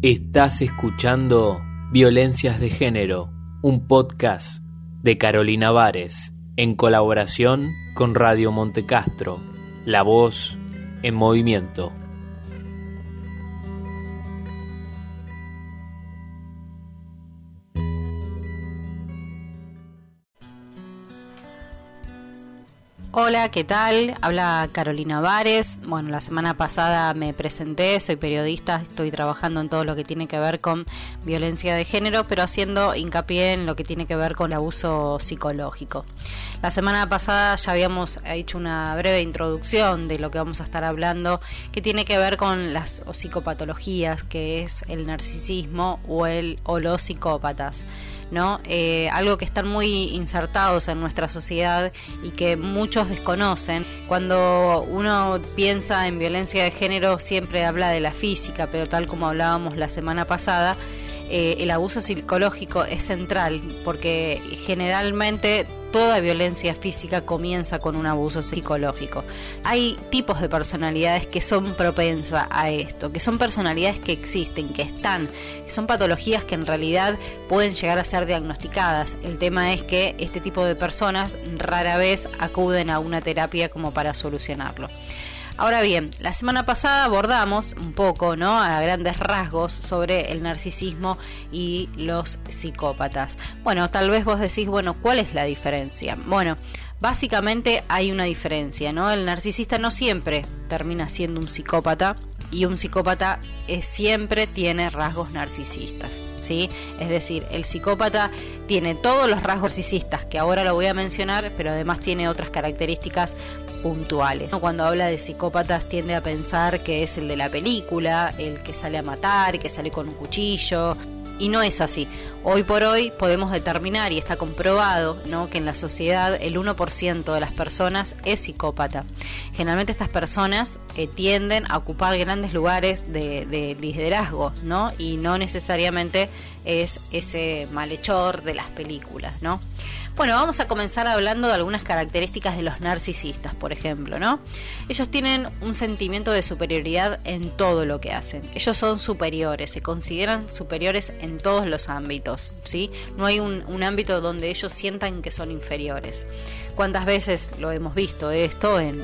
Estás escuchando Violencias de Género, un podcast de Carolina Vares, en colaboración con Radio Montecastro, La Voz en Movimiento. Hola, ¿qué tal? Habla Carolina Vares. Bueno, la semana pasada me presenté, soy periodista, estoy trabajando en todo lo que tiene que ver con violencia de género, pero haciendo hincapié en lo que tiene que ver con abuso psicológico. La semana pasada ya habíamos hecho una breve introducción de lo que vamos a estar hablando, que tiene que ver con las psicopatologías, que es el narcisismo o, el, o los psicópatas. ¿No? Eh, algo que están muy insertados en nuestra sociedad y que muchos desconocen. Cuando uno piensa en violencia de género siempre habla de la física, pero tal como hablábamos la semana pasada, eh, el abuso psicológico es central porque generalmente toda violencia física comienza con un abuso psicológico. Hay tipos de personalidades que son propensas a esto, que son personalidades que existen, que están, que son patologías que en realidad pueden llegar a ser diagnosticadas. El tema es que este tipo de personas rara vez acuden a una terapia como para solucionarlo. Ahora bien, la semana pasada abordamos un poco, ¿no? A grandes rasgos sobre el narcisismo y los psicópatas. Bueno, tal vez vos decís, bueno, ¿cuál es la diferencia? Bueno, básicamente hay una diferencia, ¿no? El narcisista no siempre termina siendo un psicópata y un psicópata siempre tiene rasgos narcisistas. ¿Sí? Es decir, el psicópata tiene todos los rasgos narcisistas que ahora lo voy a mencionar, pero además tiene otras características puntuales. Cuando habla de psicópatas tiende a pensar que es el de la película, el que sale a matar, que sale con un cuchillo. Y no es así. Hoy por hoy podemos determinar, y está comprobado, ¿no? que en la sociedad el 1% de las personas es psicópata. Generalmente estas personas eh, tienden a ocupar grandes lugares de, de, liderazgo, ¿no? Y no necesariamente es ese malhechor de las películas, ¿no? Bueno, vamos a comenzar hablando de algunas características de los narcisistas, por ejemplo, ¿no? Ellos tienen un sentimiento de superioridad en todo lo que hacen. Ellos son superiores, se consideran superiores en todos los ámbitos, ¿sí? No hay un, un ámbito donde ellos sientan que son inferiores. ¿Cuántas veces lo hemos visto esto en,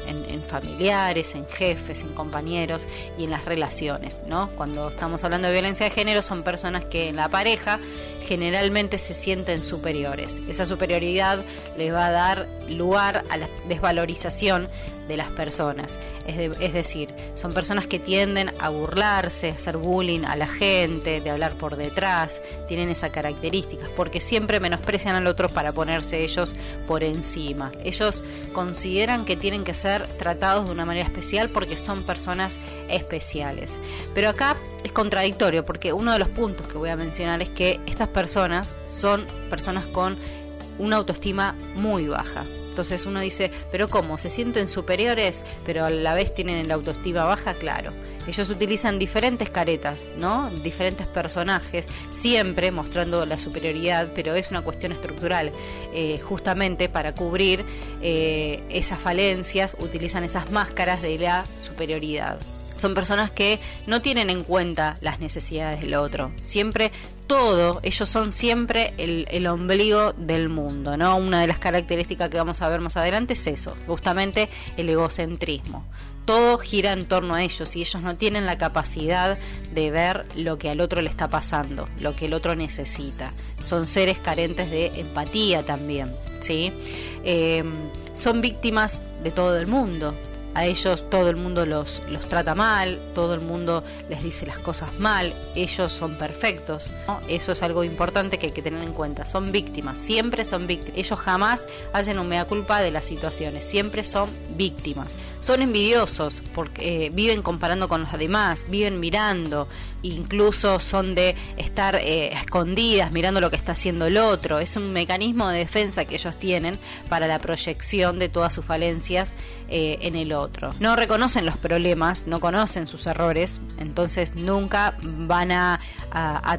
familiares, en jefes, en compañeros y en las relaciones? ¿no? Cuando estamos hablando de violencia de género son personas que en la pareja generalmente se sienten superiores. Esa superioridad les va a dar lugar a la desvalorización de las personas. Es, decir, son personas que tienden a burlarse, a hacer bullying a la gente, de hablar por detrás, tienen esas características, porque siempre menosprecian al otro para ponerse ellos por encima. Ellos consideran que tienen que ser tratados de una manera especial porque son personas especiales. Pero acá es contradictorio, porque uno de los puntos que voy a mencionar es que estas personas son personas con una autoestima muy baja. Entonces uno dice, pero ¿cómo? ¿Se sienten superiores, pero a la vez tienen la autoestima baja? Claro. Ellos utilizan diferentes caretas, ¿no? Diferentes personajes, siempre mostrando la superioridad, pero es una cuestión estructural. Eh, justamente para cubrir eh, esas falencias, utilizan esas máscaras de la superioridad son personas que no tienen en cuenta las necesidades del otro. Siempre todo, ellos son siempre el, el, ombligo del mundo, ¿no? Una de las características que vamos a ver más adelante es eso, justamente el egocentrismo. Todo gira en torno a ellos y ellos no tienen la capacidad de ver lo que al otro le está pasando, lo que el otro necesita. Son seres carentes de empatía también, ¿sí? Eh, son víctimas de todo el mundo, a ellos todo el mundo los, los trata mal, todo el mundo les dice las cosas mal, ellos son perfectos. Eso es algo importante que hay que tener en cuenta. Son víctimas, siempre son víctimas. Ellos jamás hacen un mea culpa de las situaciones, siempre son víctimas son envidiosos porque eh, viven comparando con los demás, viven mirando, incluso son de estar eh, escondidas mirando lo que está haciendo el otro. Es un mecanismo de defensa que ellos tienen para la proyección de todas sus falencias eh, en el otro. No reconocen los problemas, no conocen sus errores, entonces nunca van a,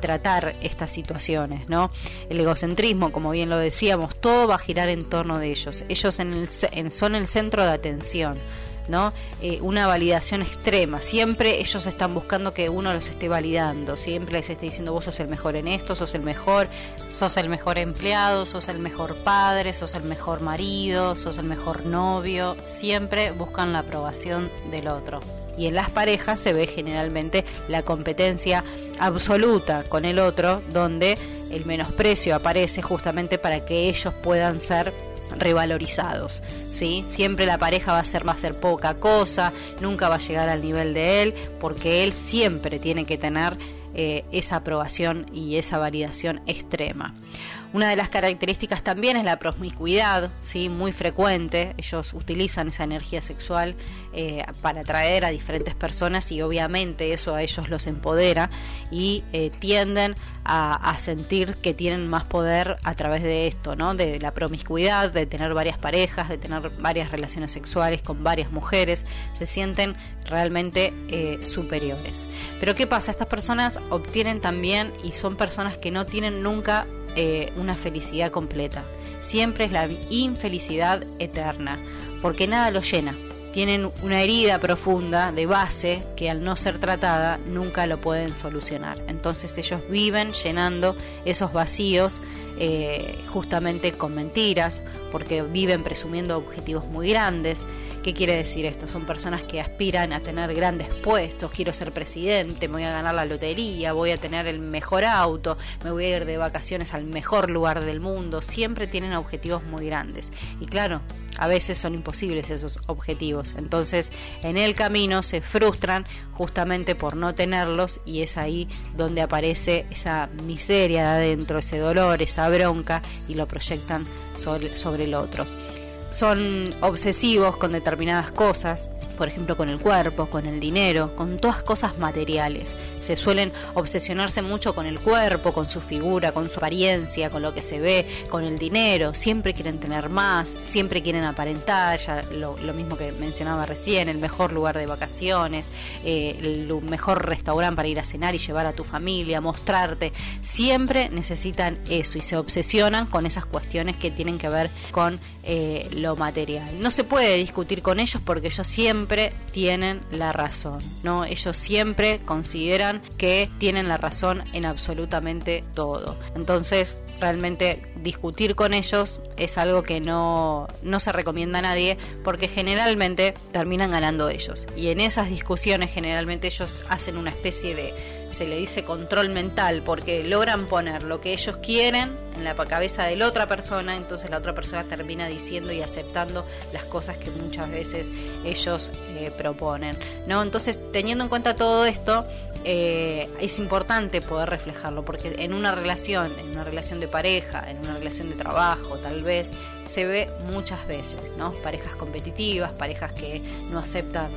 tratar estas situaciones, ¿no? El egocentrismo, como bien lo decíamos, todo va a girar en torno de ellos. Ellos son el centro de atención ¿no? Eh, una validación extrema. Siempre ellos están buscando que uno los esté validando. Siempre les esté diciendo vos sos el mejor en esto, sos el mejor, sos el mejor empleado, sos el mejor padre, sos el mejor marido, sos el mejor novio. Siempre buscan la aprobación del otro. Y en las parejas se ve generalmente la competencia absoluta con el otro, donde el menosprecio aparece justamente para que ellos puedan ser revalorizados. ¿sí? Siempre la pareja va a ser, va a ser poca cosa, nunca va a llegar al nivel de él, porque él siempre tiene que tener eh, esa aprobación y esa validación extrema. Una de las características también es la promiscuidad, ¿sí? muy frecuente. Ellos utilizan esa energía sexual eh, para atraer a diferentes personas y obviamente eso a ellos los empodera y eh, tienden a, sentir que tienen más poder a través de esto, ¿no? de la promiscuidad, de tener varias parejas, de tener varias relaciones sexuales con varias mujeres. Se sienten realmente eh, superiores. Pero ¿qué pasa? Estas personas obtienen también y son personas que no tienen nunca eh, una felicidad completa. Siempre es la infelicidad eterna, porque nada lo llena. Tienen una herida profunda de base que al no ser tratada nunca lo pueden solucionar. Entonces ellos viven llenando esos vacíos eh, justamente con mentiras, porque viven presumiendo objetivos muy grandes, ¿Qué quiere decir esto? Son personas que aspiran a tener grandes puestos, quiero ser presidente, me voy a ganar la lotería, voy a tener el mejor auto, me voy a ir de vacaciones al mejor lugar del mundo, siempre tienen objetivos muy grandes. Y claro, a veces son imposibles esos objetivos. Entonces, en el camino se frustran justamente por no tenerlos y es ahí donde aparece esa miseria de adentro, ese dolor, esa bronca y lo proyectan sobre, sobre el otro son obsesivos con determinadas cosas, por ejemplo con el cuerpo, con el dinero, con todas cosas materiales. Se suelen obsesionarse mucho con el cuerpo, con su figura, con su apariencia, con lo que se ve, con el dinero. Siempre quieren tener más, siempre quieren aparentar, ya lo, mismo que mencionaba recién, el mejor lugar de vacaciones, eh, el mejor restaurante para ir a cenar y llevar a tu familia, mostrarte. Siempre necesitan eso y se obsesionan con esas cuestiones que tienen que ver con eh, lo material. No se puede discutir con ellos porque ellos siempre tienen la razón, ¿no? Ellos siempre consideran que tienen la razón en absolutamente todo. Entonces, realmente discutir con ellos es algo que no, no se recomienda a nadie porque generalmente terminan ganando ellos. Y en esas discusiones generalmente ellos hacen una especie de se le dice control mental, porque logran poner lo que ellos quieren en la cabeza de la otra persona, entonces la otra persona termina diciendo y aceptando las cosas que muchas veces ellos eh, proponen. ¿no? Entonces, teniendo en cuenta todo esto, eh, es importante poder reflejarlo, porque en una relación, en una relación de pareja, en una relación de trabajo, tal vez, se ve muchas veces, ¿no? Parejas competitivas, parejas que no aceptan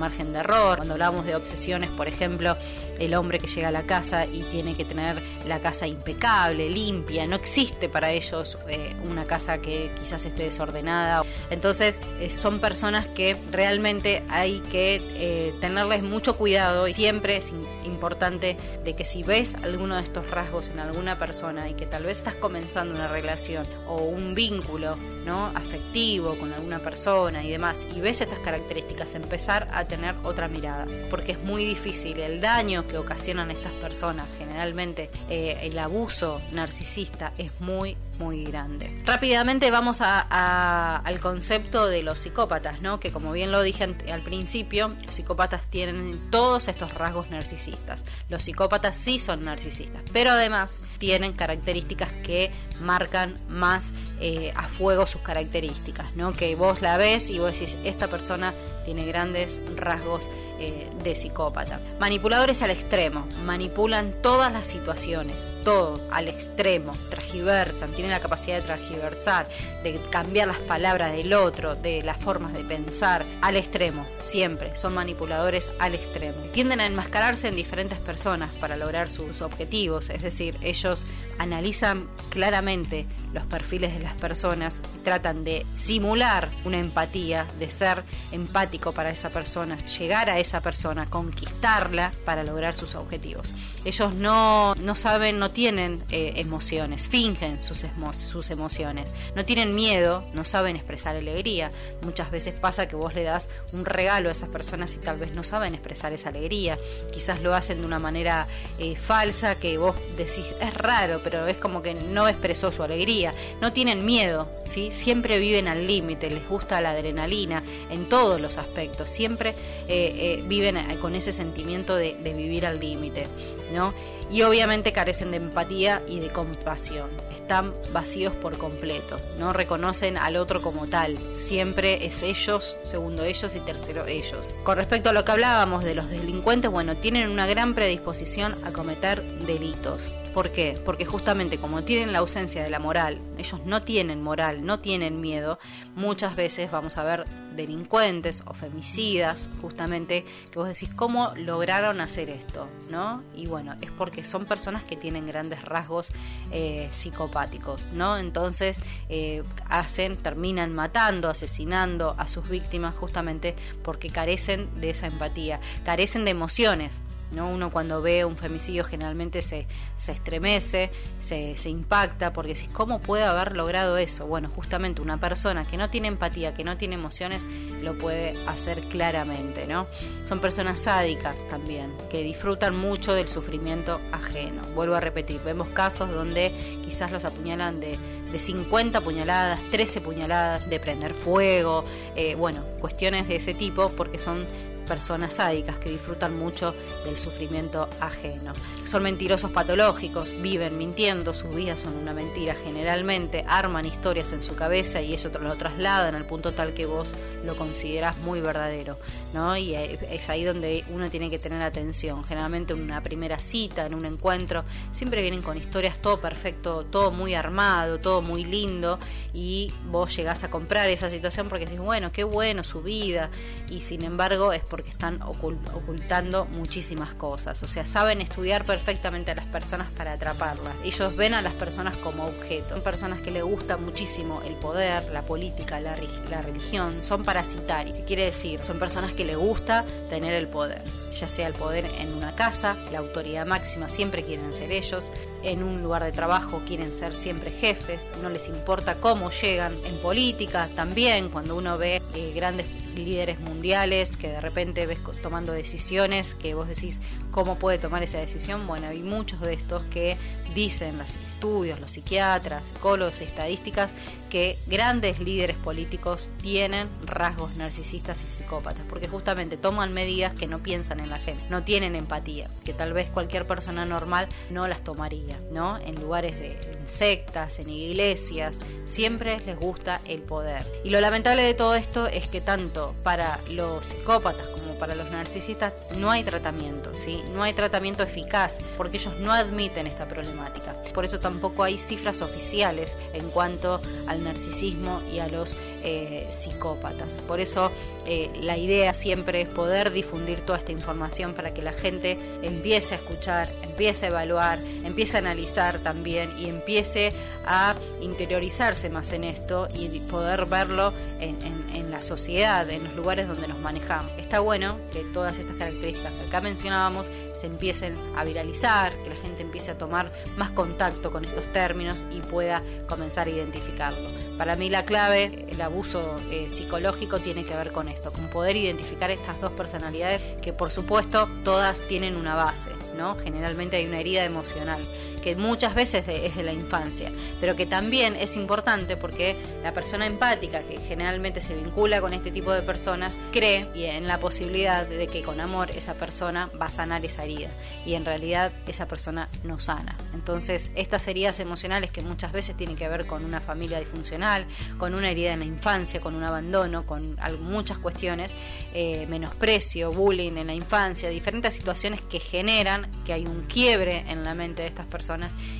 margen de error. Cuando hablamos de obsesiones, por ejemplo, el hombre que llega a la casa y tiene que tener la casa impecable, limpia, no existe para ellos eh, una casa que quizás esté desordenada. Entonces eh, son personas que realmente hay que eh, tenerles mucho cuidado y siempre es importante de que si ves alguno de estos rasgos en alguna persona y que tal vez estás comenzando una relación o un vínculo ¿no? afectivo con alguna persona y demás y ves estas características, empezar a tener otra mirada, porque es muy difícil el daño que ocasionan estas personas, generalmente eh, el abuso narcisista es muy muy grande. Rápidamente vamos a, al concepto de los psicópatas, ¿no? que como bien lo dije al principio, los psicópatas tienen todos estos rasgos narcisistas. Los psicópatas sí son narcisistas, pero además tienen características que marcan más eh, a fuego sus características, ¿no? que vos la ves y vos decís, esta persona tiene grandes rasgos eh, de psicópata. Manipuladores al extremo, manipulan todas las situaciones, todo al extremo, tragiversan, tienen la capacidad de tragiversar, de cambiar las palabras del otro, de las formas de pensar, al extremo, siempre, son manipuladores al extremo. Tienden a enmascararse en diferentes personas para lograr sus objetivos, es decir, ellos analizan claramente los perfiles de las personas y tratan de simular una empatía, de ser empático para esa persona, llegar a esa persona, conquistarla para lograr sus objetivos. Ellos no, no saben, no tienen eh, emociones, fingen sus, sus emociones, no tienen miedo, no saben expresar alegría. Muchas veces pasa que vos le das un regalo a esas personas y tal vez no saben expresar esa alegría. Quizás lo hacen de una manera eh, falsa que vos decís, es raro, pero es como que no expresó su alegría. No tienen miedo, ¿sí? siempre viven al límite, les gusta la adrenalina en todos los aspectos, siempre eh, viven con ese sentimiento de, vivir al límite. ¿no? Y obviamente carecen de empatía y de compasión. Están vacíos por completo, no reconocen al otro como tal. Siempre es ellos, segundo ellos y tercero ellos. Con respecto a lo que hablábamos de los delincuentes, bueno, tienen una gran predisposición a cometer delitos. ¿Por qué? Porque justamente como tienen la ausencia de la moral, ellos no tienen moral, no tienen miedo, muchas veces vamos a ver delincuentes o femicidas, justamente, que vos decís, ¿cómo lograron hacer esto? ¿No? Y bueno, es porque son personas que tienen grandes rasgos eh, psicopáticos, ¿no? Entonces eh, hacen, terminan matando, asesinando a sus víctimas justamente porque carecen de esa empatía, carecen de emociones, ¿no? Uno cuando ve un femicidio generalmente se, se estremece, se, se, impacta, porque decís, ¿cómo puede haber logrado eso? Bueno, justamente una persona que no tiene empatía, que no tiene emociones, lo puede hacer claramente, ¿no? Son personas sádicas también, que disfrutan mucho del sufrimiento ajeno. Vuelvo a repetir, vemos casos donde quizás los apuñalan de de 50 puñaladas, 13 puñaladas, de prender fuego, eh, bueno, cuestiones de ese tipo porque son personas sádicas que disfrutan mucho del sufrimiento ajeno. Son mentirosos patológicos, viven mintiendo, sus vidas son una mentira generalmente, arman historias en su cabeza y eso lo trasladan al punto tal que vos lo consideras muy verdadero, ¿no? Y es ahí donde uno tiene que tener atención. Generalmente en una primera cita, en un encuentro, siempre vienen con historias todo perfecto, todo muy armado, todo muy lindo y vos llegás a comprar esa situación porque decís, bueno, qué bueno su vida y sin embargo es porque están ocultando muchísimas cosas. O sea, saben estudiar perfectamente a las personas para atraparlas. Ellos ven a las personas como objeto. Son personas que les gusta muchísimo el poder, la política, la, la religión. Son parasitarios. ¿Qué quiere decir? Son personas que les gusta tener el poder. Ya sea el poder en una casa, la autoridad máxima siempre quieren ser ellos. En un lugar de trabajo quieren ser siempre jefes. No les importa cómo llegan. En política también, cuando uno ve eh, grandes líderes mundiales que de repente ves tomando decisiones que vos decís cómo puede tomar esa decisión. Bueno, hay muchos de estos que dicen los estudios, los psiquiatras, psicólogos, estadísticas, que grandes líderes políticos tienen rasgos narcisistas y psicópatas, porque justamente toman medidas que no piensan en la gente, no tienen empatía, que tal vez cualquier persona normal no las tomaría, ¿no? En lugares de sectas, en iglesias, siempre les gusta el poder. Y lo lamentable de todo esto es que tanto para los psicópatas como para los narcisistas no hay tratamiento, ¿sí? No hay tratamiento eficaz porque ellos no admiten esta problemática. Por eso tampoco hay cifras oficiales en cuanto al narcisismo y a los eh, psicópatas. Por eso eh, la idea siempre es poder difundir toda esta información para que la gente empiece a escuchar, empiece a evaluar, empiece a analizar también y empiece a interiorizarse más en esto y poder verlo en, en la sociedad, en los lugares donde nos manejamos. Está bueno que todas estas características que acá mencionábamos se empiecen a viralizar, que la gente empiece a tomar más contacto con estos términos y pueda comenzar a identificarlo. Para mí la clave, el abuso eh, psicológico tiene que ver con esto, con poder identificar estas dos personalidades que por supuesto todas tienen una base, ¿no? Generalmente hay una herida emocional que muchas veces es de la infancia, pero que también es importante porque la persona empática, que generalmente se vincula con este tipo de personas, cree en la posibilidad de que con amor esa persona va a sanar esa herida y en realidad esa persona no sana. Entonces, estas heridas emocionales que muchas veces tienen que ver con una familia disfuncional, con una herida en la infancia, con un abandono, con muchas cuestiones, eh, menosprecio, bullying en la infancia, diferentes situaciones que generan que hay un quiebre en la mente de estas personas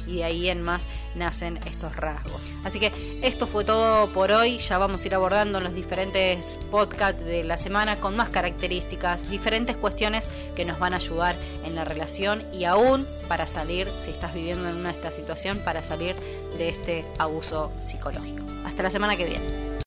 y de ahí en más nacen estos rasgos. Así que esto fue todo por hoy, ya vamos a ir abordando en los diferentes podcasts de la semana con más características, diferentes cuestiones que nos van a ayudar en la relación y aún para salir, si estás viviendo en una esta situación, para salir de este abuso psicológico. Hasta la semana que viene.